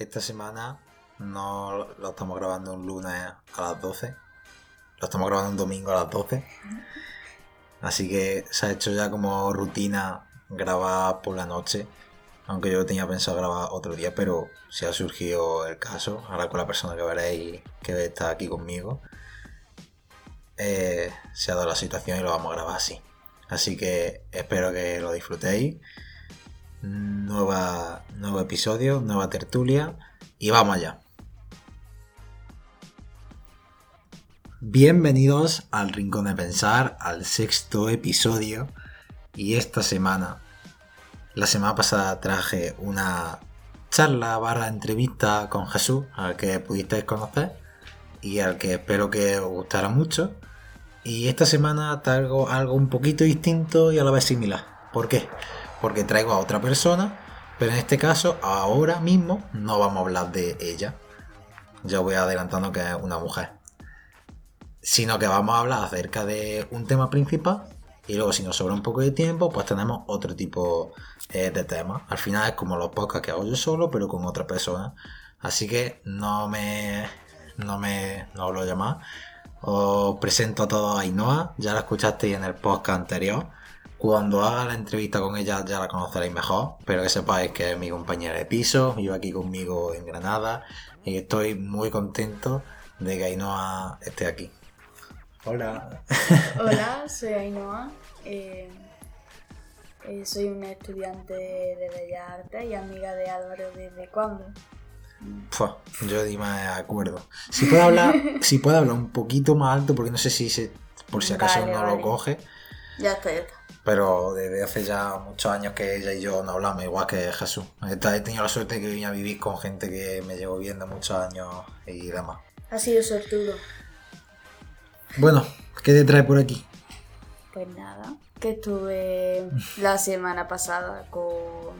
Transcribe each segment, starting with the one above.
esta semana no lo estamos grabando un lunes a las 12. Lo estamos grabando un domingo a las 12. Así que se ha hecho ya como rutina grabar por la noche. Aunque yo tenía pensado grabar otro día, pero si ha surgido el caso, ahora con la persona que veréis que está aquí conmigo, eh, se ha dado la situación y lo vamos a grabar así. Así que espero que lo disfrutéis. Nueva, nuevo episodio, nueva tertulia y vamos allá. Bienvenidos al Rincón de Pensar, al sexto episodio. Y esta semana, la semana pasada traje una charla barra entrevista con Jesús, al que pudisteis conocer y al que espero que os gustara mucho. Y esta semana traigo algo un poquito distinto y a la vez similar. ¿Por qué? Porque traigo a otra persona, pero en este caso, ahora mismo, no vamos a hablar de ella. Ya voy adelantando que es una mujer sino que vamos a hablar acerca de un tema principal y luego si nos sobra un poco de tiempo, pues tenemos otro tipo eh, de temas. Al final es como los podcasts que hago yo solo, pero con otra persona. Así que no me, no me, no hablo ya más. Os presento a todos a Ainhoa, ya la escuchasteis en el podcast anterior. Cuando haga la entrevista con ella ya la conoceréis mejor, pero que sepáis que es mi compañera de piso, vive aquí conmigo en Granada y estoy muy contento de que Ainhoa esté aquí. Hola. Hola, soy Ainhoa. Eh, eh, soy una estudiante de Bellas Artes y amiga de Álvaro desde cuándo. yo di más acuerdo. Si puedo hablar, si puedo hablar un poquito más alto, porque no sé si se, por si acaso no lo coge. Ya está, ya está. Pero desde hace ya muchos años que ella y yo no hablamos, igual que Jesús. He tenido la suerte de que vine a vivir con gente que me llevo viendo muchos años y demás. Ha sido sortudo. Bueno, ¿qué te trae por aquí? Pues nada, que estuve la semana pasada con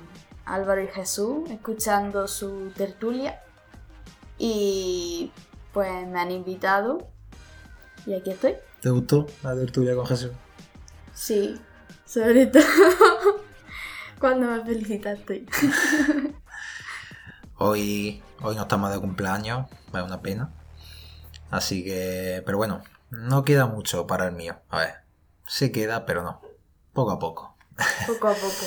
Álvaro y Jesús escuchando su tertulia y pues me han invitado y aquí estoy. ¿Te gustó la tertulia con Jesús? Sí, sobre todo cuando me felicitaste. hoy, hoy no estamos de cumpleaños, es una pena. Así que, pero bueno, no queda mucho para el mío. A ver, se queda, pero no. Poco a poco. Poco a poco.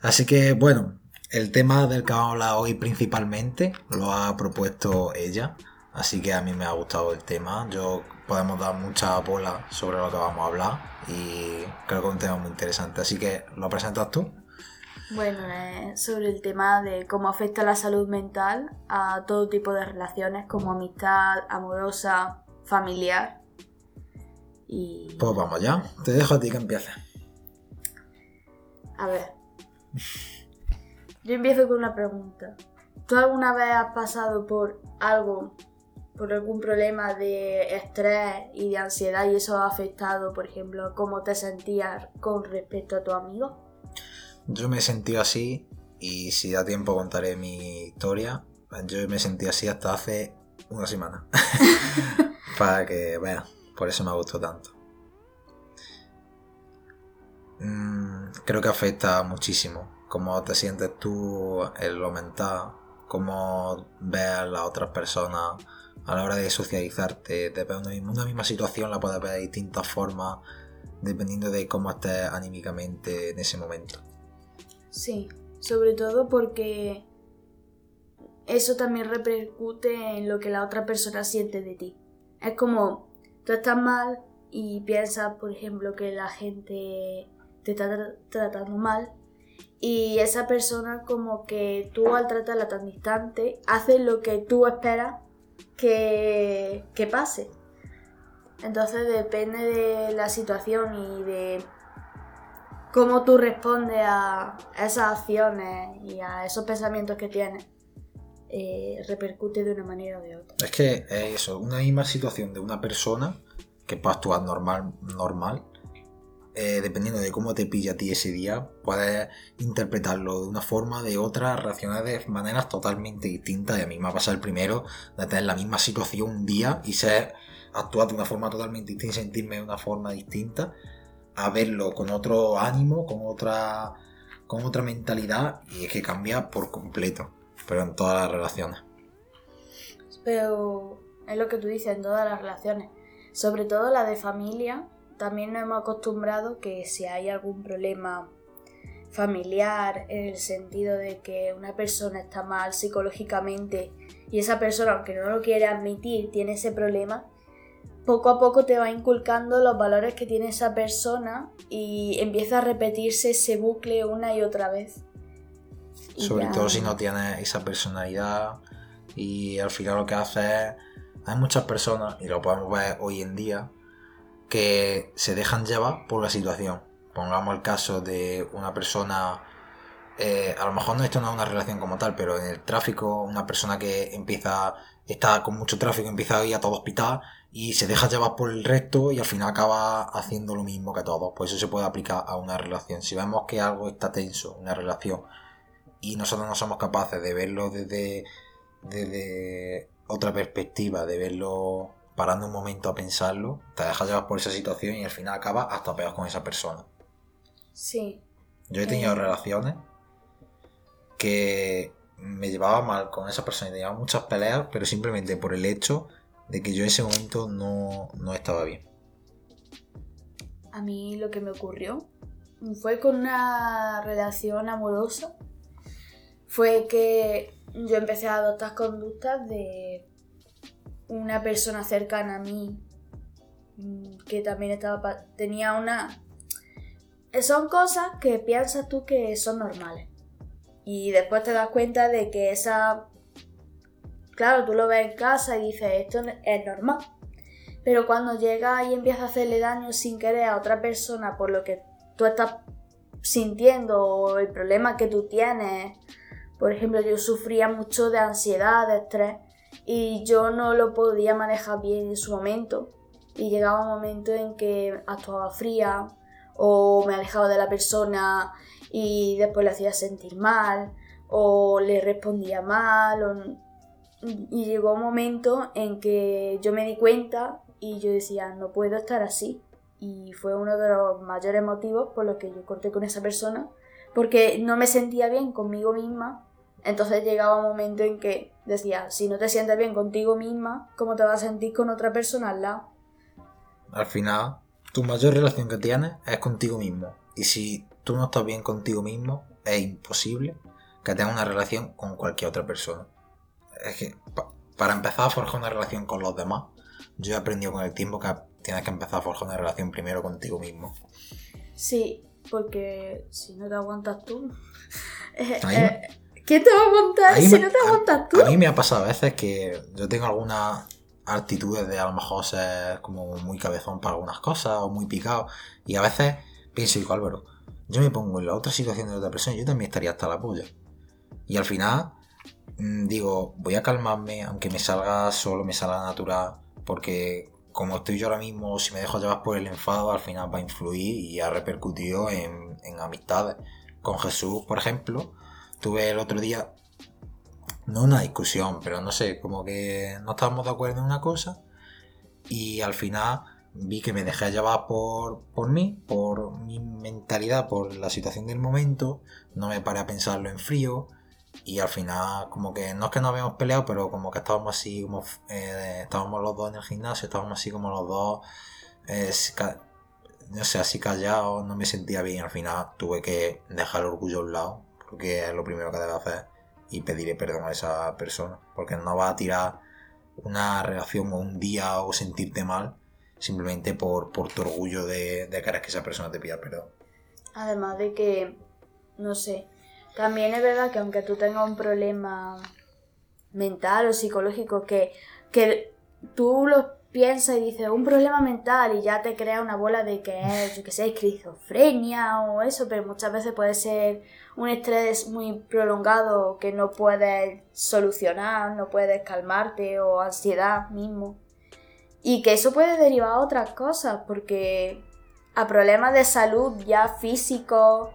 Así que, bueno, el tema del que vamos a hablar hoy principalmente lo ha propuesto ella. Así que a mí me ha gustado el tema. Yo podemos dar mucha bola sobre lo que vamos a hablar y creo que es un tema muy interesante. Así que, ¿lo presentas tú? Bueno, sobre el tema de cómo afecta la salud mental a todo tipo de relaciones como amistad, amorosa, familiar. Pues vamos ya, te dejo a ti que empieces. A ver. Yo empiezo con una pregunta. ¿Tú alguna vez has pasado por algo, por algún problema de estrés y de ansiedad y eso ha afectado, por ejemplo, cómo te sentías con respecto a tu amigo? Yo me he sentido así y si da tiempo contaré mi historia. Yo me sentí así hasta hace una semana. Para que veas. Por eso me gustó tanto. Mm, creo que afecta muchísimo cómo te sientes tú en lo mental, cómo ves a las otras personas a la hora de socializarte. De una misma situación la puedes ver de distintas formas dependiendo de cómo estés anímicamente en ese momento. Sí, sobre todo porque eso también repercute en lo que la otra persona siente de ti. Es como tú estás mal y piensas, por ejemplo, que la gente te está tratando mal y esa persona como que tú al tratarla tan distante hace lo que tú esperas que, que pase. Entonces depende de la situación y de cómo tú respondes a esas acciones y a esos pensamientos que tienes. Eh, repercute de una manera o de otra. Es que es eso, una misma situación de una persona que puede actuar normal, normal eh, dependiendo de cómo te pilla a ti ese día, puedes interpretarlo de una forma, de otra, reaccionar de maneras totalmente distintas. Y a mí me ha pasado el primero de tener la misma situación un día y ser actuar de una forma totalmente distinta sentirme de una forma distinta, a verlo con otro ánimo, con otra, con otra mentalidad, y es que cambia por completo. pero en todas las relaciones. Pero es lo que tú dices en todas las relaciones. Sobre todo la de familia, también nos hemos acostumbrado que si hay algún problema familiar en el sentido de que una persona está mal psicológicamente y esa persona, aunque no lo quiere admitir, tiene ese problema, poco a poco te va inculcando los valores que tiene esa persona y empieza a repetirse ese bucle una y otra vez. Sobre todo si no tienes esa personalidad y al final lo que hace es... Hay muchas personas, y lo podemos ver hoy en día, que se dejan llevar por la situación. Pongamos el caso de una persona eh, a lo mejor no esto no es una relación como tal, pero en el tráfico, una persona que empieza, está con mucho tráfico, empieza a ir a todo hospital y se deja llevar por el resto y al final acaba haciendo lo mismo que todos. Pues eso se puede aplicar a una relación. Si vemos que algo está tenso, una relación, y nosotros no somos capaces de verlo desde, desde otra perspectiva, de verlo parando un momento a pensarlo, te dejas llevar por esa situación y al final acaba hasta peor con esa persona. Sí. Yo he tenido Eh. relaciones que me llevaba mal con esa persona y tenía muchas peleas, pero simplemente por el hecho de que yo en ese momento no, no estaba bien. A mí lo que me ocurrió fue con una relación amorosa. Fue que yo empecé a adoptar conductas de una persona cercana a mí mm, que también estaba tenía una son cosas que piensas tú que son normales. Y después te das cuenta de que esa claro tú lo ves en casa y dices esto es normal pero cuando llega y empieza a hacerle daño sin querer a otra persona por lo que tú estás sintiendo o el problema que tú tienes, por ejemplo, yo sufría mucho de ansiedad, de estrés y yo no lo podía manejar bien en su momento y llegaba un momento en que actuaba fría o me alejaba de la persona y después le hacía sentir mal o le respondía mal y llegó un momento en que yo me di cuenta y yo decía, no puedo estar así. Y fue uno de los mayores motivos por los que yo corté con esa persona, porque no me sentía bien conmigo misma. Entonces llegaba un momento en que decía, si no te sientes bien contigo misma, ¿cómo te vas a sentir con otra persona al lado? Al final, tu mayor relación que tienes es contigo mismo. Y si tú no estás bien contigo mismo, es imposible que tengas una relación con cualquier otra persona. Es que pa- para empezar a forjar una relación con los demás, yo he aprendido con el tiempo que tienes que empezar a forjar una relación primero contigo mismo. Sí, porque si no te aguantas tú... ¿Qué te va a Ahí si me- no te aguantas tú? A mí me ha pasado a veces que yo tengo algunas actitudes de a lo mejor ser como muy cabezón para algunas cosas o muy picado. Y a veces pienso, digo, Álvaro, yo me pongo en la otra situación de otra persona yo también estaría hasta la polla. Y al final mm, digo, voy a calmarme, aunque me salga solo, me salga natural, porque como estoy yo ahora mismo, si me dejo llevar por el enfado, al final va a influir y ha repercutido en, en amistades. Con Jesús, por ejemplo, tuve el otro día no una discusión, pero no sé, como que no estábamos de acuerdo en una cosa y al final vi que me dejé llevar por, por mí, por mi mentalidad, por la situación del momento, no me paré a pensarlo en frío y al final como que no es que no habíamos peleado, pero como que estábamos así, como eh, estábamos los dos en el gimnasio, estábamos así como los dos, eh, no sé, así callados, no me sentía bien, al final tuve que dejar el orgullo a un lado, porque es lo primero que debe hacer y pedirle perdón a esa persona. Porque no va a tirar una relación o un día o sentirte mal simplemente por, por tu orgullo de, de querer que esa persona te pida perdón. Además de que, no sé, también es verdad que aunque tú tengas un problema mental o psicológico, que, que tú lo piensas y dices un problema mental y ya te crea una bola de que es, yo que sé, esquizofrenia o eso, pero muchas veces puede ser un estrés muy prolongado que no puedes solucionar, no puedes calmarte o ansiedad mismo. Y que eso puede derivar a otras cosas, porque a problemas de salud ya físicos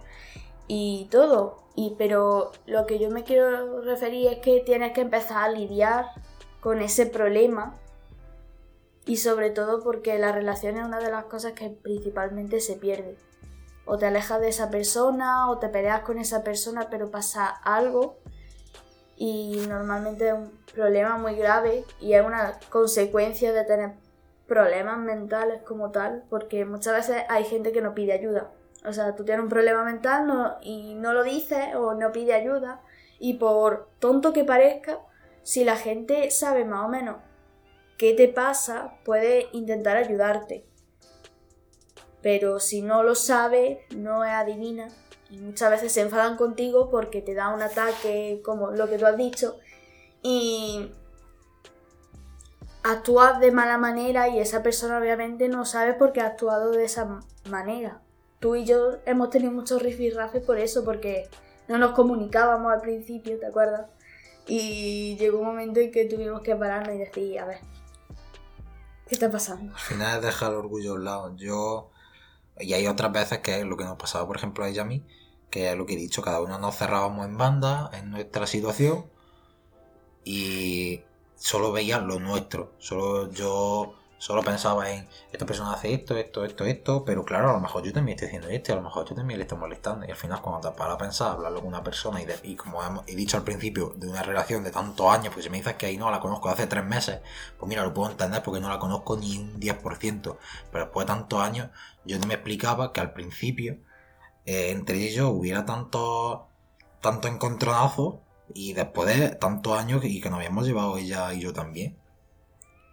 y todo. Y pero lo que yo me quiero referir es que tienes que empezar a lidiar con ese problema. Y sobre todo porque la relación es una de las cosas que principalmente se pierde. O te alejas de esa persona o te peleas con esa persona, pero pasa algo y normalmente es un problema muy grave y es una consecuencia de tener problemas mentales como tal, porque muchas veces hay gente que no pide ayuda. O sea, tú tienes un problema mental y no lo dices o no pide ayuda y por tonto que parezca, si la gente sabe más o menos qué te pasa, puede intentar ayudarte. Pero si no lo sabe, no es adivina. Y muchas veces se enfadan contigo porque te da un ataque, como lo que tú has dicho, y actúas de mala manera y esa persona obviamente no sabe por qué ha actuado de esa manera. Tú y yo hemos tenido muchos rifirrafes por eso, porque no nos comunicábamos al principio, ¿te acuerdas? Y llegó un momento en que tuvimos que pararnos y decir, a ver, ¿qué está pasando? Al final es dejar el orgullo a un lado. Yo. Y hay otras veces que es lo que nos pasaba, por ejemplo, a ella a mí, que es lo que he dicho, cada uno nos cerrábamos en banda en nuestra situación y solo veía lo nuestro. Solo yo Solo pensaba en, esta persona hace esto, esto, esto, esto, pero claro, a lo mejor yo también estoy haciendo esto, a lo mejor yo también le estoy molestando. Y al final, cuando te paras a pensar, hablarlo con una persona y, y como he dicho al principio, de una relación de tantos años, porque si me dices que ahí no la conozco hace tres meses, pues mira, lo puedo entender porque no la conozco ni un 10%. Pero después de tantos años, yo no me explicaba que al principio, eh, entre ellos, hubiera tanto, tanto encontronazo y después de tantos años y que nos habíamos llevado ella y yo también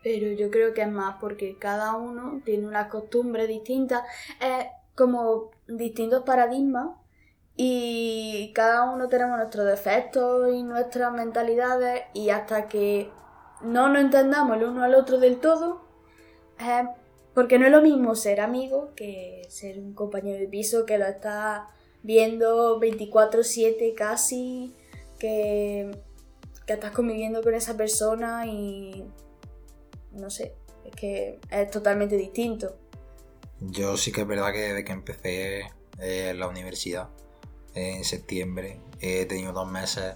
pero yo creo que es más porque cada uno tiene una costumbre distinta, es como distintos paradigmas y cada uno tenemos nuestros defectos y nuestras mentalidades y hasta que no nos entendamos el uno al otro del todo, porque no es lo mismo ser amigo que ser un compañero de piso que lo está viendo 24/7 casi, que, que estás conviviendo con esa persona y no sé, es que es totalmente distinto. Yo sí que es verdad que desde que empecé eh, la universidad en septiembre he tenido dos meses,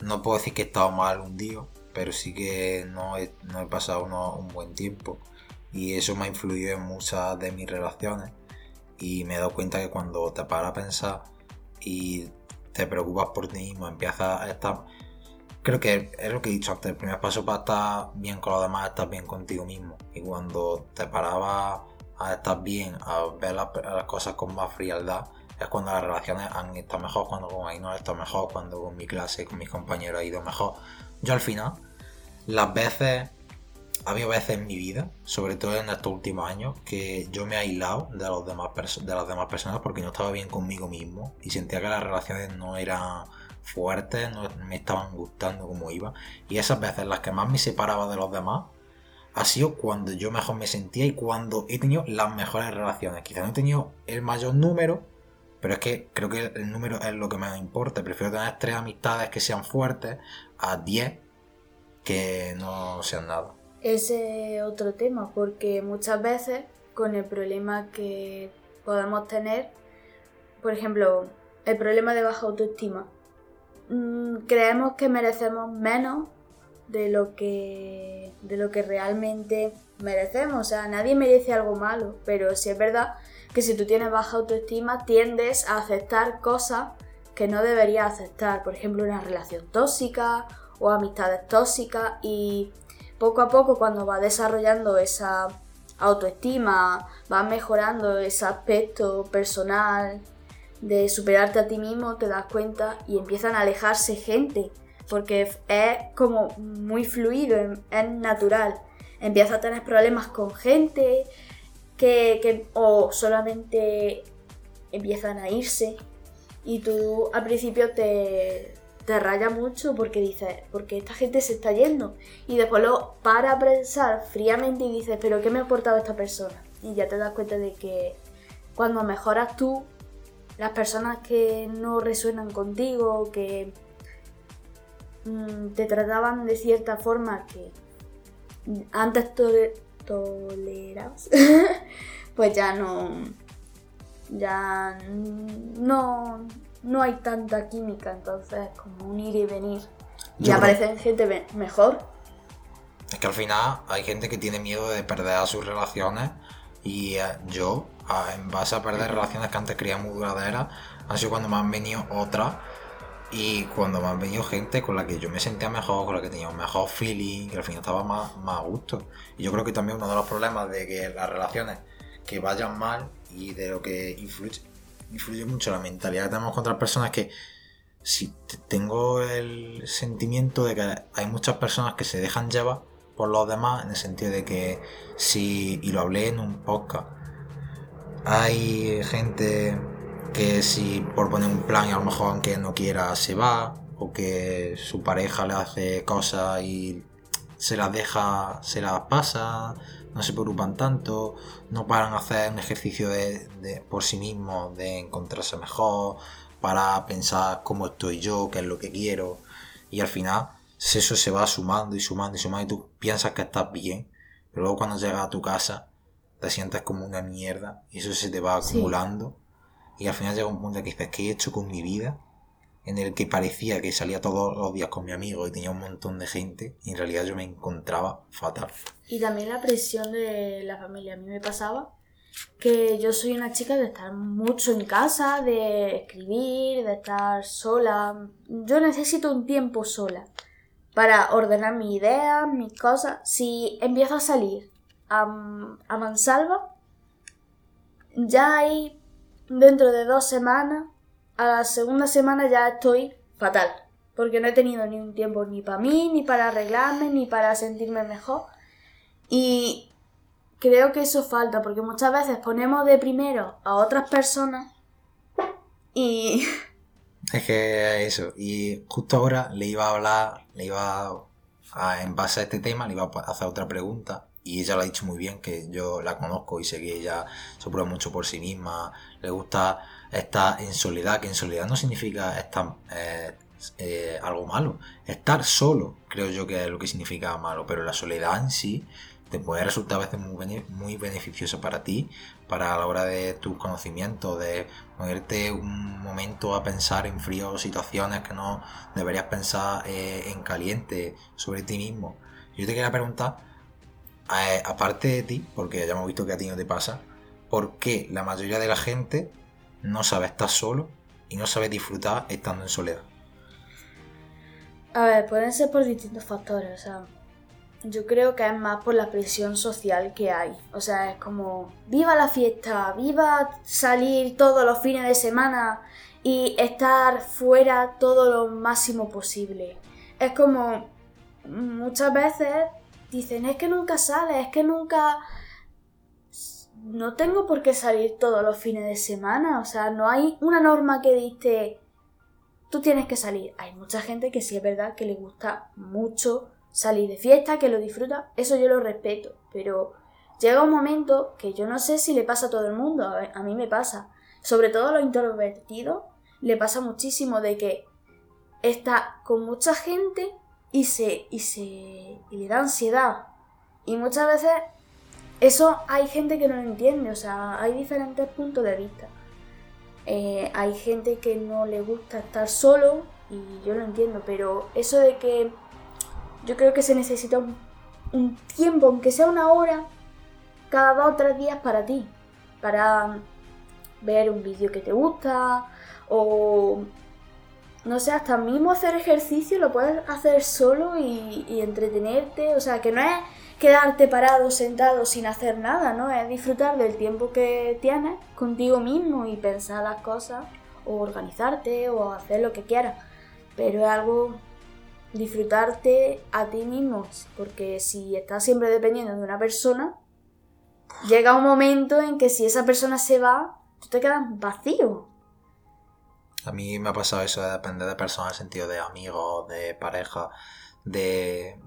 no puedo decir que he estado mal un día, pero sí que no he, no he pasado un buen tiempo. Y eso me ha influido en muchas de mis relaciones. Y me he dado cuenta que cuando te paras a pensar y te preocupas por ti mismo, empiezas a estar creo que es lo que he dicho antes, el primer paso para estar bien con los demás es estar bien contigo mismo. Y cuando te parabas a estar bien, a ver las, cosas con más frialdad, es cuando las relaciones han estado mejor, cuando con ha estado mejor, cuando con mi clase, con mis compañeros ha ido mejor. Yo al final, las veces, había veces en mi vida, sobre todo en estos últimos años, que yo me he aislado de, los demás de las demás personas porque no estaba bien conmigo mismo y sentía que las relaciones no eran fuertes, no me estaban gustando como iba. Y esas veces las que más me separaba de los demás ha sido cuando yo mejor me sentía y cuando he tenido las mejores relaciones. Quizás no he tenido el mayor número, pero es que creo que el número es lo que me importa. Prefiero tener tres amistades que sean fuertes a diez que no sean nada. Ese es otro tema, porque muchas veces con el problema que podemos tener, por ejemplo, el problema de baja autoestima, Mm, creemos que merecemos menos de lo que de lo que realmente merecemos. O sea, nadie merece algo malo, pero sí es verdad que si tú tienes baja autoestima tiendes a aceptar cosas que no deberías aceptar. Por ejemplo, una relación tóxica o amistades tóxicas y poco a poco cuando vas desarrollando esa autoestima, vas mejorando ese aspecto personal de superarte a ti mismo, te das cuenta y empiezan a alejarse gente, porque es como muy fluido, es natural. Empiezas a tener problemas con gente que, o solamente empiezan a irse y tú al principio te, te raya mucho porque dices, porque esta gente se está yendo. Y después lo para a pensar fríamente y dices, pero ¿qué me ha aportado esta persona? Y ya te das cuenta de que cuando mejoras tú, las personas que no resuenan contigo, que mm, te trataban de cierta forma que antes tolerabas, pues ya no, ya no, no hay tanta química, entonces como un ir y venir. y aparecen gente mejor. Es que al final hay gente que tiene miedo de perder a sus relaciones y eh, yo en base a perder relaciones que antes creía muy duraderas, han sido cuando me han venido otras Y cuando me han venido gente con la que yo me sentía mejor, con la que tenía un mejor feeling, que al final estaba más, más a gusto. Y yo creo que también uno de los problemas de que las relaciones que vayan mal y de lo que influye, influye mucho la mentalidad que tenemos con otras personas que si tengo el sentimiento de que hay muchas personas que se dejan llevar por los demás en el sentido de que si, y lo hablé en un podcast, hay gente que si por poner un plan y a lo mejor aunque no quiera se va, o que su pareja le hace cosas y se las deja, se las pasa, no se preocupan tanto, no paran a hacer un ejercicio de, por sí mismos, de encontrarse mejor, para pensar cómo estoy yo, qué es lo que quiero, y al final eso se va sumando y sumando y sumando y tú piensas que estás bien, pero luego cuando llegas a tu casa te sientes como una mierda y eso se te va acumulando y al final llega un punto que dices, ¿qué he hecho con mi vida? En el que parecía que salía todos los días con mi amigo y tenía un montón de gente y en realidad yo me encontraba fatal. Y también la presión de la familia. A mí me pasaba que yo soy una chica de estar mucho en casa, de escribir, de estar sola. Yo necesito un tiempo sola para ordenar mis ideas, mis cosas. Si empiezo a salir a, mansalva, ya hay dentro de dos semanas, a la segunda semana ya estoy fatal. Porque no he tenido ni un tiempo ni para mí, ni para arreglarme, ni para sentirme mejor. Y creo que eso falta, porque muchas veces ponemos de primero a otras personas y... Es que eso, y justo ahora le iba a hablar, le iba a, en base a este tema, le iba a hacer otra pregunta y ella lo ha dicho muy bien, que yo la conozco y sé que ella se prueba mucho por sí misma, le gusta estar en soledad, que en soledad no significa estar eh, eh, algo malo, estar solo creo yo que es lo que significa malo, pero la soledad en sí te puede resultar a veces muy, muy beneficioso para ti, para la hora de tus conocimientos, de ponerte un momento a pensar en frío situaciones que no deberías pensar eh, en caliente sobre ti mismo. Yo te quería preguntar, aparte de ti, porque ya hemos visto que a ti no te pasa, ¿por qué la mayoría de la gente no sabe estar solo y no sabe disfrutar estando en soledad? A ver, pueden ser por distintos factores, o sea, yo creo que es más por la presión social que hay. O sea, es como, viva la fiesta, viva salir todos los fines de semana y estar fuera todo lo máximo posible. Es como, muchas veces dicen, es que nunca sale, es que nunca... No tengo por qué salir todos los fines de semana, o sea, no hay una norma que dice, tú tienes que salir. Hay mucha gente que sí es verdad que le gusta mucho salir de fiesta, que lo disfruta, eso yo lo respeto, pero llega un momento que yo no sé si le pasa a todo el mundo, a, mí me pasa, sobre todo a los introvertidos, le pasa muchísimo de que está con mucha gente y se, y se le da ansiedad. Y muchas veces eso hay gente que no lo entiende, o sea, hay diferentes puntos de vista. Eh, hay gente que no le gusta estar solo y yo lo entiendo, pero eso de que yo creo que se necesita un, un tiempo, aunque sea una hora, cada dos o tres días para ti, para ver un vídeo que te gusta o no sé, hasta mismo hacer ejercicio lo puedes hacer solo y, entretenerte, o sea, que no es quedarte parado, sentado sin hacer nada, ¿no? Es disfrutar del tiempo que tienes contigo mismo y pensar las cosas o organizarte o hacer lo que quieras, pero es algo disfrutarte a ti mismo, porque si estás siempre dependiendo de una persona, llega un momento en que si esa persona se va, tú te quedas vacío. A mí me ha pasado eso de depender de personas en sentido de amigos, de pareja, de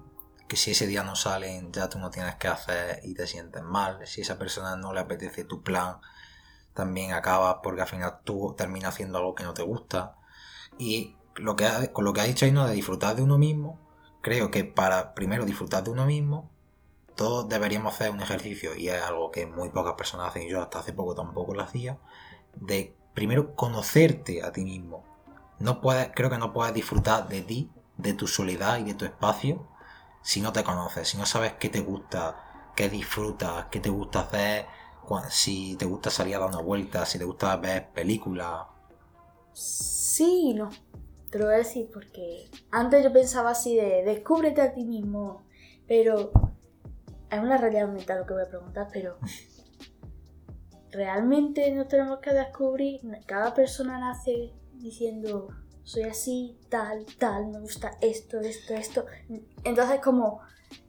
que si ese día no salen ya tú no tienes que hacer y te sientes mal. Si esa persona no le apetece tu plan, también acaba porque al final tú terminas haciendo algo que no te gusta. Y lo que con lo que ha dicho Aino de disfrutar de uno mismo, creo que para primero disfrutar de uno mismo, todos deberíamos hacer un ejercicio, y es algo que muy pocas personas hacen, y yo hasta hace poco tampoco lo hacía, de primero conocerte a ti mismo. No puedes, creo que no puedes disfrutar de ti, de tu soledad y de tu espacio si no te conoces, si no sabes qué te gusta, qué disfrutas, qué te gusta hacer, si te gusta salir a dar una vuelta, si te gusta ver películas. Sí, no. te lo voy a decir porque antes yo pensaba así de descúbrete a ti mismo, pero es una realidad mental lo que voy a preguntar, pero realmente no tenemos que descubrir, cada persona nace diciendo soy así, tal, tal, me gusta esto, esto, esto. Entonces como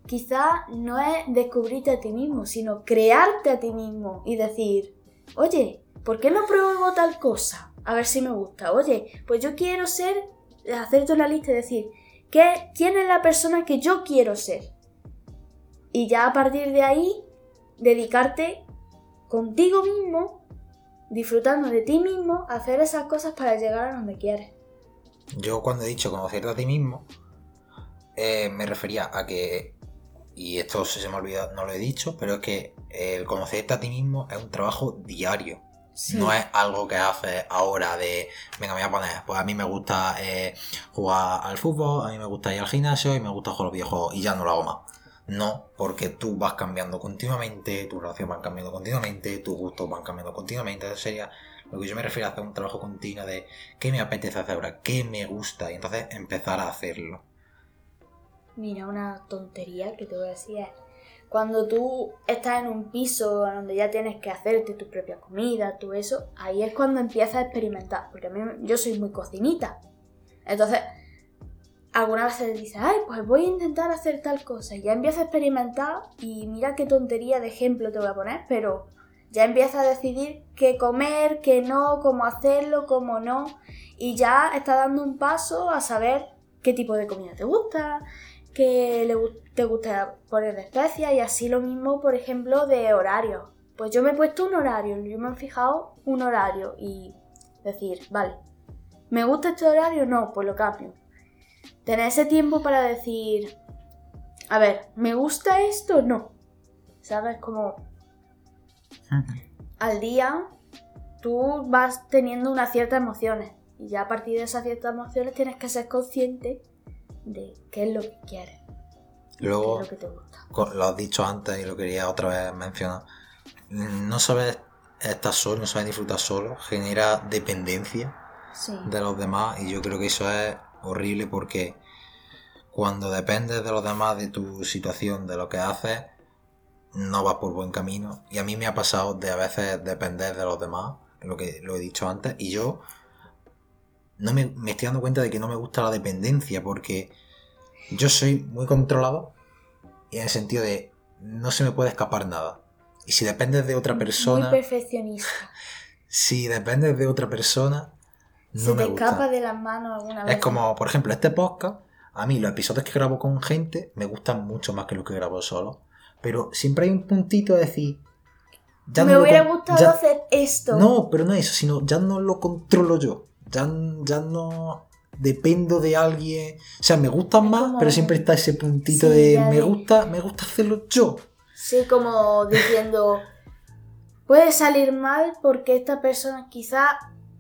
quizá no es descubrirte a ti mismo, sino crearte a ti mismo y decir, oye, ¿por qué no pruebo tal cosa? A ver si me gusta. Oye, pues yo quiero ser, hacerte una lista y decir, ¿qué, ¿quién es la persona que yo quiero ser? Y ya a partir de ahí, dedicarte contigo mismo, disfrutando de ti mismo, hacer esas cosas para llegar a donde quieres. Yo cuando he dicho conocerte a ti mismo, eh, me refería a que, y esto se me ha olvidado, no lo he dicho, pero es que el conocerte a ti mismo es un trabajo diario. No es algo que haces ahora de, venga, me voy a poner, pues a mí me gusta eh, jugar al fútbol, a mí me gusta ir al gimnasio y me gusta jugar los videojuegos y ya no lo hago más. No, porque tú vas cambiando continuamente, tus relaciones van cambiando continuamente, tus gustos van cambiando continuamente. Eso sería lo que yo me refiero a hacer un trabajo continuo de qué me apetece hacer ahora, qué me gusta, y entonces empezar a hacerlo. Mira, una tontería que te voy a decir es, cuando tú estás en un piso donde ya tienes que hacerte tu propia comida, todo eso, ahí es cuando empiezas a experimentar, porque a mí yo soy muy cocinita. Entonces, alguna vez se dice, ay, pues voy a intentar hacer tal cosa. Y ya empieza a experimentar y mira qué tontería de ejemplo te voy a poner, pero ya empieza a decidir qué comer, qué no, cómo hacerlo, cómo no. Y ya está dando un paso a saber qué tipo de comida te gusta, qué le, te gusta poner de especias y así lo mismo, por ejemplo, de horario. Pues yo me he puesto un horario, yo me he fijado un horario y decir, vale, ¿me gusta este horario? No, pues lo cambio tener ese tiempo para decir, a ver, ¿me gusta esto? No. ¿Sabes? Como al día tú vas teniendo unas ciertas emociones y ya a partir de esas ciertas emociones tienes que ser consciente de qué es lo que quieres. Luego, lo, que te gusta. lo has dicho antes y lo quería otra vez mencionar. No sabes estar solo, no sabes disfrutar solo, genera dependencia de los demás y yo creo que eso es horrible porque cuando dependes de los demás, de tu situación, de lo que haces, no vas por buen camino. Y a mí me ha pasado de a veces depender de los demás, lo que lo he dicho antes, y yo no me, estoy dando cuenta de que no me gusta la dependencia porque yo soy muy controlado y en el sentido de no se me puede escapar nada. Y si dependes de otra persona... Muy perfeccionista. Si dependes de otra persona, se me escapa de las manos alguna vez. Es como, por ejemplo, este podcast, a mí los episodios que grabo con gente me gustan mucho más que los que grabo solo. Pero siempre hay un puntito de decir. Ya me hubiera gustado hacer esto. No, pero no eso, sino ya no lo controlo yo. Ya, ya no dependo de alguien. O sea, me gustan más, pero siempre está ese puntito de me gusta, me gusta hacerlo yo. Sí, como diciendo. Puede salir mal porque esta persona quizá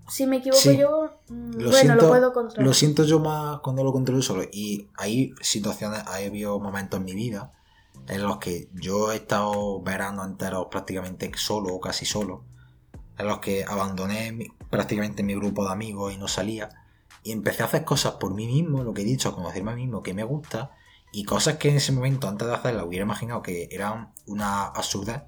si me equivoco yo, mm, lo bueno, siento, lo puedo controlar. Lo siento yo más cuando lo controlo solo. Y hay situaciones, hay habido momentos en mi vida en los que yo he estado verano enteros prácticamente solo o casi solo. En los que abandoné prácticamente mi grupo de amigos y no salía. Y empecé a hacer cosas por mí mismo, lo que he dicho, a conocerme a mí mismo, que me gusta. Y cosas que en ese momento, antes de hacerlas, hubiera imaginado que eran una absurdez.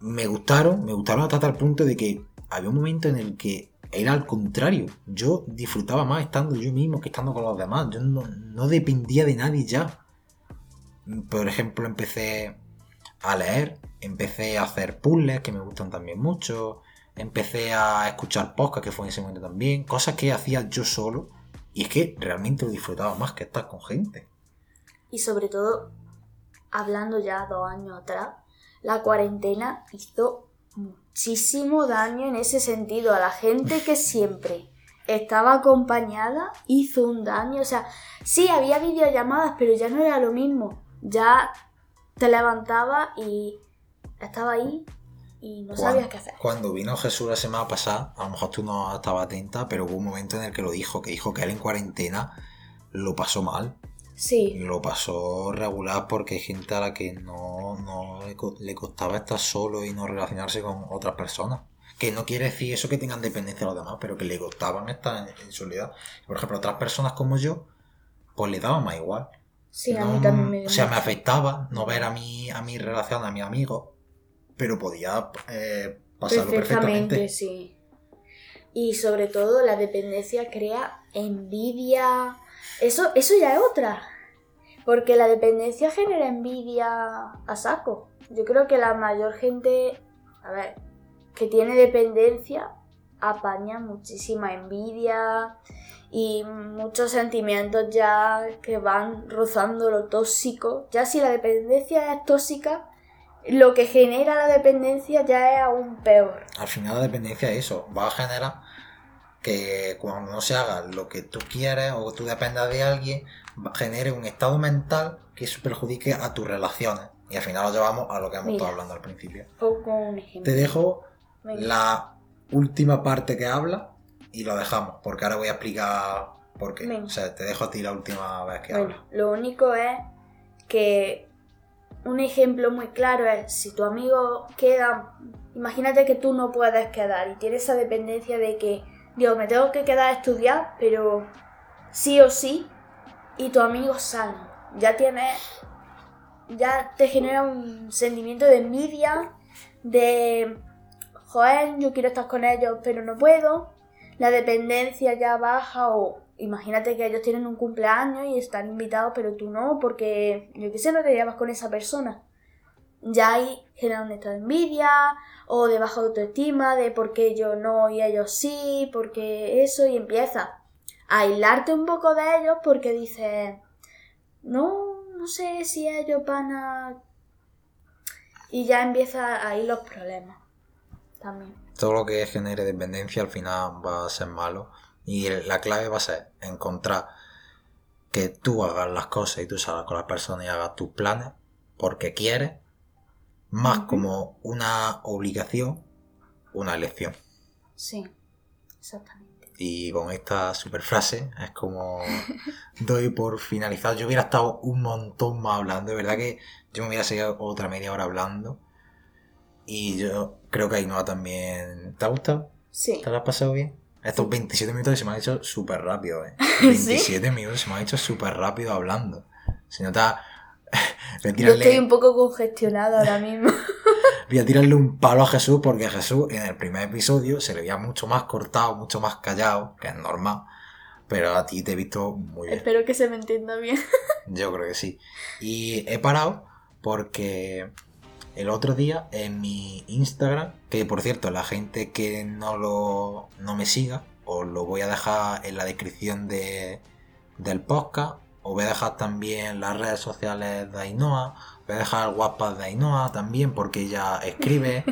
Me gustaron, me gustaron hasta tal punto de que había un momento en el que era al contrario. Yo disfrutaba más estando yo mismo que estando con los demás. Yo no, dependía de nadie ya. Por ejemplo, empecé a leer, empecé a hacer puzzles que me gustan también mucho, empecé a escuchar podcast que fue en ese momento también, cosas que hacía yo solo y es que realmente lo disfrutaba más que estar con gente. Y sobre todo, hablando ya dos años atrás, la cuarentena hizo muchísimo daño en ese sentido. A la gente que siempre estaba acompañada hizo un daño. O sea, sí, había videollamadas, pero ya no era lo mismo. Ya te levantaba y estaba ahí y no sabías qué hacer. Cuando vino Jesús la semana pasada, a lo mejor tú no estabas atenta, pero hubo un momento en el que lo dijo, que dijo que él en cuarentena lo pasó mal. Sí. Lo pasó regular porque hay gente a la que no, le costaba estar solo y no relacionarse con otras personas. Que no quiere decir eso que tengan dependencia a los demás, pero que le gustaban estar en, soledad. Por ejemplo, otras personas como yo, pues le daba más igual. Sí, a mí también me O sea, me afectaba no ver a mi, a mi relación, a mi amigo, pero podía eh, pasarlo Perfectamente, perfectamente. sí. Y sobre todo la dependencia crea envidia. Eso, eso ya es otra. Porque la dependencia genera envidia a saco. Yo creo que la mayor gente, a ver, que tiene dependencia apaña muchísima envidia y muchos sentimientos ya que van rozando lo tóxico. Ya si la dependencia es tóxica, lo que genera la dependencia ya es aún peor. Al final la dependencia es eso, va a generar que cuando no se haga lo que tú quieres o tú dependas de alguien, genere un estado mental que eso perjudique a tus relaciones. Y al final lo llevamos a lo que hemos Mira. estado hablando al principio. Pongo un ejemplo. Te dejo Venga. la última parte que habla y lo dejamos, porque ahora voy a explicar por qué. Venga. O sea, te dejo a ti la última vez que Bueno, habla. lo único es que un ejemplo muy claro es si tu amigo queda, imagínate que tú no puedes quedar y tienes esa dependencia de que, Dios, me tengo que quedar a estudiar, pero sí o sí, y tu amigo sale. Ya tienes, ya te genera un sentimiento de envidia, de, joder, yo quiero estar con ellos, pero no puedo. La dependencia ya baja o imagínate que ellos tienen un cumpleaños y están invitados, pero tú no, porque yo qué sé, no te llevas con esa persona. Ya ahí genera un estado de envidia o de baja autoestima, de por qué yo no y ellos sí, porque eso, y empieza a aislarte un poco de ellos porque dices, no, no sé si ellos van a... Y ya empieza ahí los problemas también. Todo lo que genere dependencia al final va a ser malo. Y la clave va a ser encontrar que tú hagas las cosas y tú salgas con las personas y hagas tus planes porque quieres, más como una obligación, una elección. Sí, exactamente. Y con esta super frase es como doy por finalizado. Yo hubiera estado un montón más hablando, de verdad que yo me hubiera seguido otra media hora hablando. Y yo creo que Ainhoa también. ¿Te ha gustado? Sí. ¿Te lo has pasado bien? Estos Sí. 27 minutos se me han hecho súper rápido, ¿eh? ¿Sí? 27 minutos se me han hecho súper rápido hablando. Se nota... Voy a Yo estoy un poco congestionada ahora mismo. voy a tirarle un palo a Jesús porque Jesús en el primer episodio se le veía mucho más cortado, mucho más callado, que es normal. Pero a ti te he visto muy bien. Espero que se me entienda bien. Yo creo que sí. Y he parado porque el otro día en mi Instagram, que por cierto, la gente que no lo no me siga, os lo voy a dejar en la descripción de, del podcast. Os voy a dejar también las redes sociales de Ainhoa. Voy a dejar el WhatsApp de Ainhoa también porque ella escribe.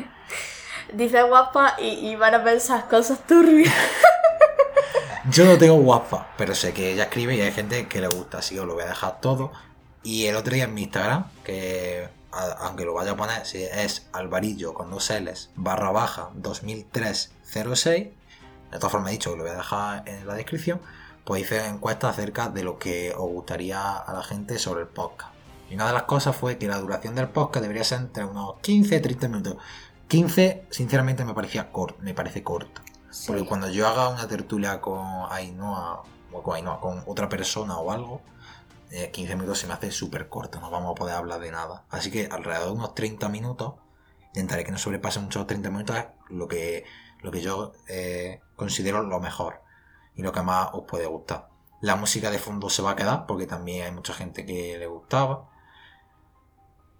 Dice guapa y, y van a pensar cosas turbias. Yo no tengo WhatsApp, pero sé que ella escribe y hay gente que le gusta, así que os lo voy a dejar todo. Y el otro día en mi Instagram, que aunque lo vaya a poner, si es alvarillo con dos L's barra baja 200306, de todas formas he dicho que lo voy a dejar en la descripción, pues hice encuestas acerca de lo que os gustaría a la gente sobre el podcast. Y una de las cosas fue que la duración del podcast debería ser entre unos 15 y 30 minutos. 15, sinceramente, me parecía corto, me parece corto. Porque cuando yo haga una tertulia con Ainhoa, o con Ainhoa, con otra persona o algo, eh, 15 minutos se me hace súper corto, no vamos a poder hablar de nada. Así que alrededor de unos 30 minutos, intentaré que no sobrepase mucho los 30 minutos, es lo que, lo que yo eh, considero lo mejor y lo que más os puede gustar. La música de fondo se va a quedar porque también hay mucha gente que le gustaba.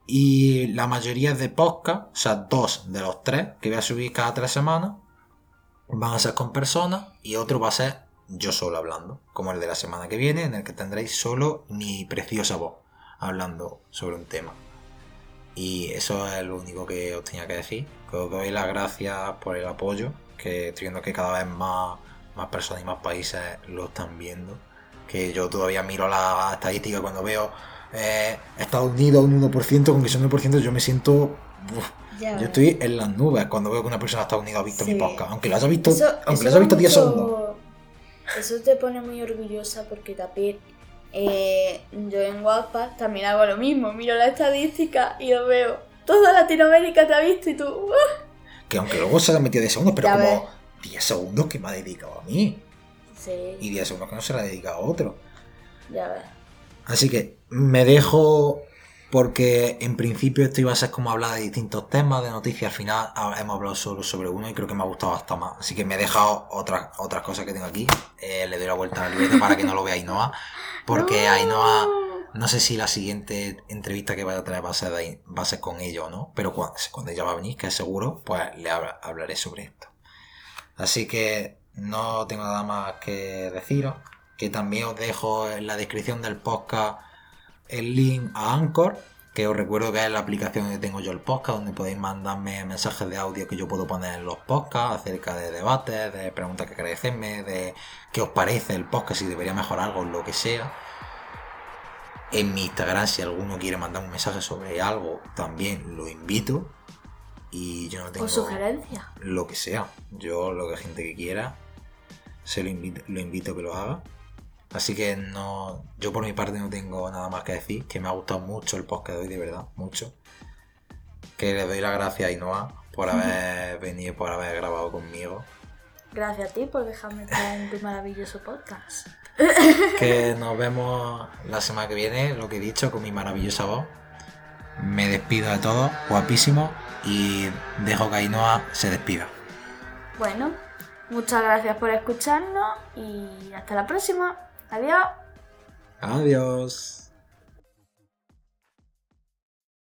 Y la mayoría de podcast, o sea, dos de los tres que voy a subir cada tres semanas, van a ser con personas y otro va a ser yo solo hablando, como el de la semana que viene, en el que tendréis solo mi preciosa voz hablando sobre un tema. Y eso es lo único que os tenía que decir. Que os doy las gracias por el apoyo, que estoy viendo que cada vez más, más personas y más países lo están viendo. Que yo todavía miro la estadística cuando veo eh, Estados Unidos un 1%, con que son 1% yo me siento... uf, yo estoy en las nubes cuando veo que una persona de Estados Unidos ha visto mi Sí. podcast. Aunque lo haya visto, Eso, aunque eso lo haya visto da 10 mucho- segundos. Eso te pone muy orgullosa porque también eh, yo en WhatsApp también hago lo mismo. Miro la estadística y lo veo. Toda Latinoamérica te ha visto y tú. ¡uh! Que aunque luego se ha metido 10 segundos, pero Ya como 10 segundos que me ha dedicado a mí. Sí, Y 10 segundos que no se la ha dedicado a otro. ya ves. Así que me dejo porque en principio esto iba a ser como hablar de distintos temas, de noticias. Al final ah, hemos hablado solo sobre uno y creo que me ha gustado hasta más. Así que me he dejado otras, otras cosas que tengo aquí. Eh, le doy la vuelta al librete para que no lo vea Ainhoa. Porque Ainhoa, no sé si la siguiente entrevista que vaya a traer va a ser, de- va a ser con ella o no. Pero cuando, cuando ella va a venir, que es seguro, pues le habla- hablaré sobre esto. Así que no tengo nada más que deciros. Que también os dejo en la descripción del podcast el link a Anchor, que os recuerdo que es la aplicación donde tengo yo el podcast, donde podéis mandarme mensajes de audio que yo puedo poner en los podcasts acerca de debates, de preguntas que queréis hacerme, de qué os parece el podcast, si debería mejorar algo, lo que sea. En mi Instagram, si alguno quiere mandar un mensaje sobre algo, también lo invito. Y yo no tengo O sugerencias. lo que sea. Yo, lo que gente que quiera, se lo invito, lo invito a que lo haga. Así que no, yo por mi parte no tengo nada más que decir, que me ha gustado mucho el podcast de hoy, de verdad, mucho. Que le doy las gracias a Ainhoa por haber venido, por haber grabado conmigo. Gracias a ti por dejarme estar en tu maravilloso podcast. Que nos vemos la semana que viene, lo que he dicho, con mi maravillosa voz. Me despido de todos, guapísimo, y dejo que Ainhoa se despida. Bueno, muchas gracias por escucharnos y hasta la próxima. Adiós. Adiós.